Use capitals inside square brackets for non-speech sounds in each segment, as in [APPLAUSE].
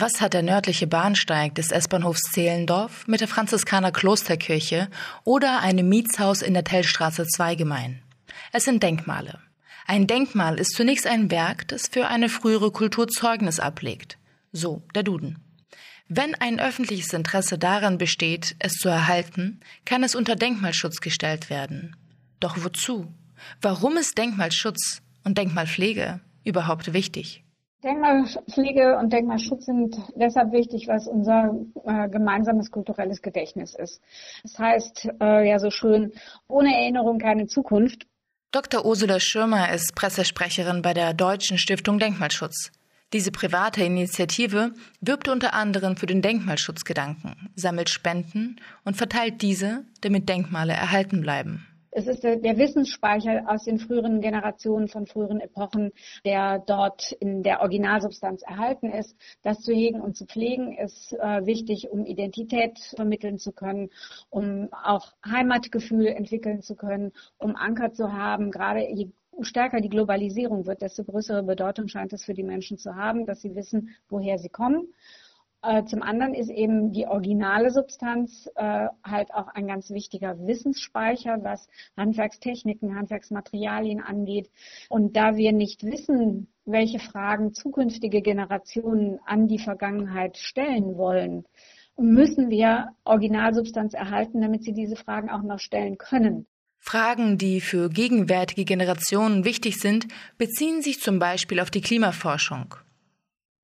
Was hat der nördliche Bahnsteig des S-Bahnhofs Zehlendorf mit der Franziskaner Klosterkirche oder einem Mietshaus in der Tellstraße 2 gemein? Es sind Denkmale. Ein Denkmal ist zunächst ein Werk, das für eine frühere Kultur Zeugnis ablegt. So der Duden. Wenn ein öffentliches Interesse daran besteht, es zu erhalten, kann es unter Denkmalschutz gestellt werden. Doch wozu? Warum ist Denkmalschutz und Denkmalpflege überhaupt wichtig? Denkmalpflege und Denkmalschutz sind deshalb wichtig, weil es unser äh, gemeinsames kulturelles Gedächtnis ist. Das heißt äh, ja so schön, ohne Erinnerung keine Zukunft. Dr. Ursula Schirmer ist Pressesprecherin bei der Deutschen Stiftung Denkmalschutz. Diese private Initiative wirbt unter anderem für den Denkmalschutzgedanken, sammelt Spenden und verteilt diese, damit Denkmale erhalten bleiben. Es ist der, der, Wissensspeicher aus den früheren Generationen von früheren Epochen, der dort in der Originalsubstanz erhalten ist. Das zu hegen und zu pflegen ist äh, wichtig, um Identität vermitteln zu können, um auch Heimatgefühl entwickeln zu können, um Anker zu haben. Gerade je stärker die Globalisierung wird, desto größere Bedeutung scheint es für die Menschen zu haben, dass sie wissen, woher sie kommen. Äh, zum anderen ist eben die originale Substanz äh, halt auch ein ganz wichtiger Wissensspeicher, was Handwerkstechniken, Handwerksmaterialien angeht. Und da wir nicht wissen, welche Fragen zukünftige Generationen an die Vergangenheit stellen wollen, müssen wir Originalsubstanz erhalten, damit sie diese Fragen auch noch stellen können. Fragen, die für gegenwärtige Generationen wichtig sind, beziehen sich zum Beispiel auf die Klimaforschung.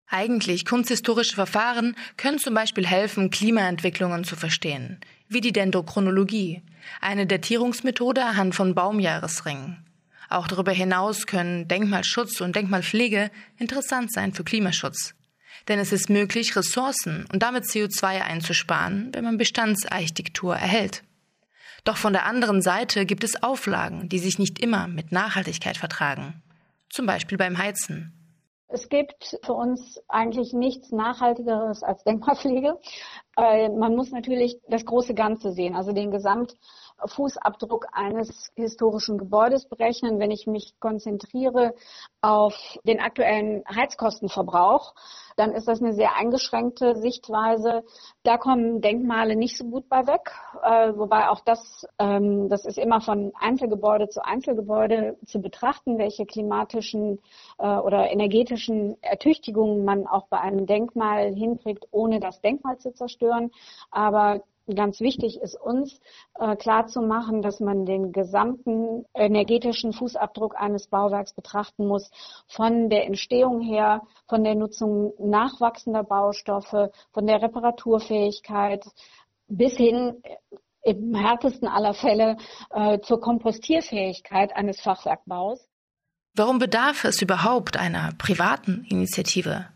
Eigentlich kunsthistorische Verfahren können zum Beispiel helfen, Klimaentwicklungen zu verstehen, wie die Dendrochronologie, eine Datierungsmethode anhand von Baumjahresringen. Auch darüber hinaus können Denkmalschutz und Denkmalpflege interessant sein für Klimaschutz. Denn es ist möglich, Ressourcen und damit CO2 einzusparen, wenn man Bestandsarchitektur erhält. Doch von der anderen Seite gibt es Auflagen, die sich nicht immer mit Nachhaltigkeit vertragen. Zum Beispiel beim Heizen. Es gibt für uns eigentlich nichts Nachhaltigeres als Denkmalpflege. Äh, man muss natürlich das große Ganze sehen, also den Gesamtfußabdruck eines historischen Gebäudes berechnen. Wenn ich mich konzentriere auf den aktuellen Heizkostenverbrauch, dann ist das eine sehr eingeschränkte Sichtweise. Da kommen Denkmale nicht so gut bei weg, äh, wobei auch das, ähm, das ist immer von Einzelgebäude zu Einzelgebäude zu betrachten, welche klimatischen äh, oder energetischen Ertüchtigungen man auch bei einem Denkmal hinkriegt, ohne das Denkmal zu zerstören. Aber ganz wichtig ist uns äh, klarzumachen, dass man den gesamten energetischen Fußabdruck eines Bauwerks betrachten muss, von der Entstehung her, von der Nutzung nachwachsender Baustoffe, von der Reparaturfähigkeit bis hin äh, im härtesten aller Fälle äh, zur Kompostierfähigkeit eines Fachwerkbaus. Warum bedarf es überhaupt einer privaten Initiative?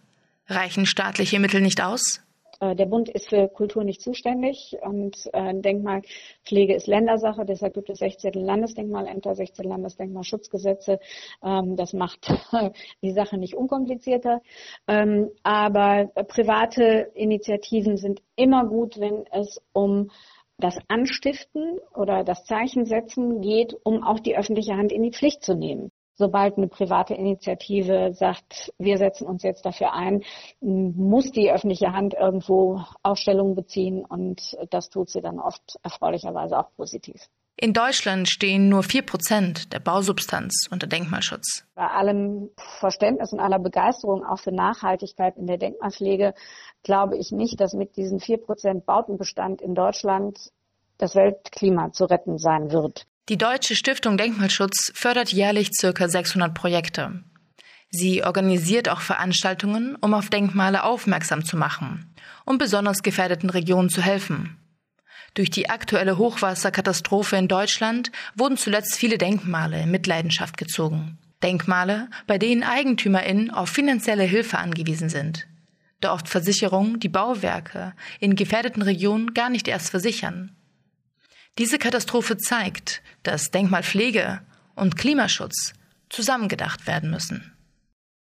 Reichen staatliche Mittel nicht aus? Äh, der Bund ist für Kultur nicht zuständig und äh, Denkmalpflege ist Ländersache. Deshalb gibt es 16 Landesdenkmalämter, 16 Landesdenkmalschutzgesetze. Ähm, das macht [LAUGHS] die Sache nicht unkomplizierter. Ähm, aber private Initiativen sind immer gut, wenn es um das Anstiften oder das Zeichensetzen geht, um auch die öffentliche Hand in die Pflicht zu nehmen sobald eine private Initiative sagt, wir setzen uns jetzt dafür ein, muss die öffentliche Hand irgendwo Ausstellungen beziehen und das tut sie dann oft erfreulicherweise auch positiv. In Deutschland stehen nur vier Prozent der Bausubstanz unter Denkmalschutz. Bei allem Verständnis und aller Begeisterung auch für Nachhaltigkeit in der Denkmalpflege glaube ich nicht, dass mit diesen vier Prozent Bautenbestand in Deutschland das Weltklima zu retten sein wird. Die Deutsche Stiftung Denkmalschutz fördert jährlich circa 600 Projekte. Sie organisiert auch Veranstaltungen, um auf Denkmale aufmerksam zu machen, um besonders gefährdeten Regionen zu helfen. Durch die aktuelle Hochwasserkatastrophe in Deutschland wurden zuletzt viele Denkmale in Mitleidenschaft gezogen. Denkmale, bei denen EigentümerInnen auf finanzielle Hilfe angewiesen sind. Da oft Versicherungen die Bauwerke in gefährdeten Regionen gar nicht erst versichern. Diese Katastrophe zeigt, dass Denkmalpflege und Klimaschutz zusammengedacht werden müssen.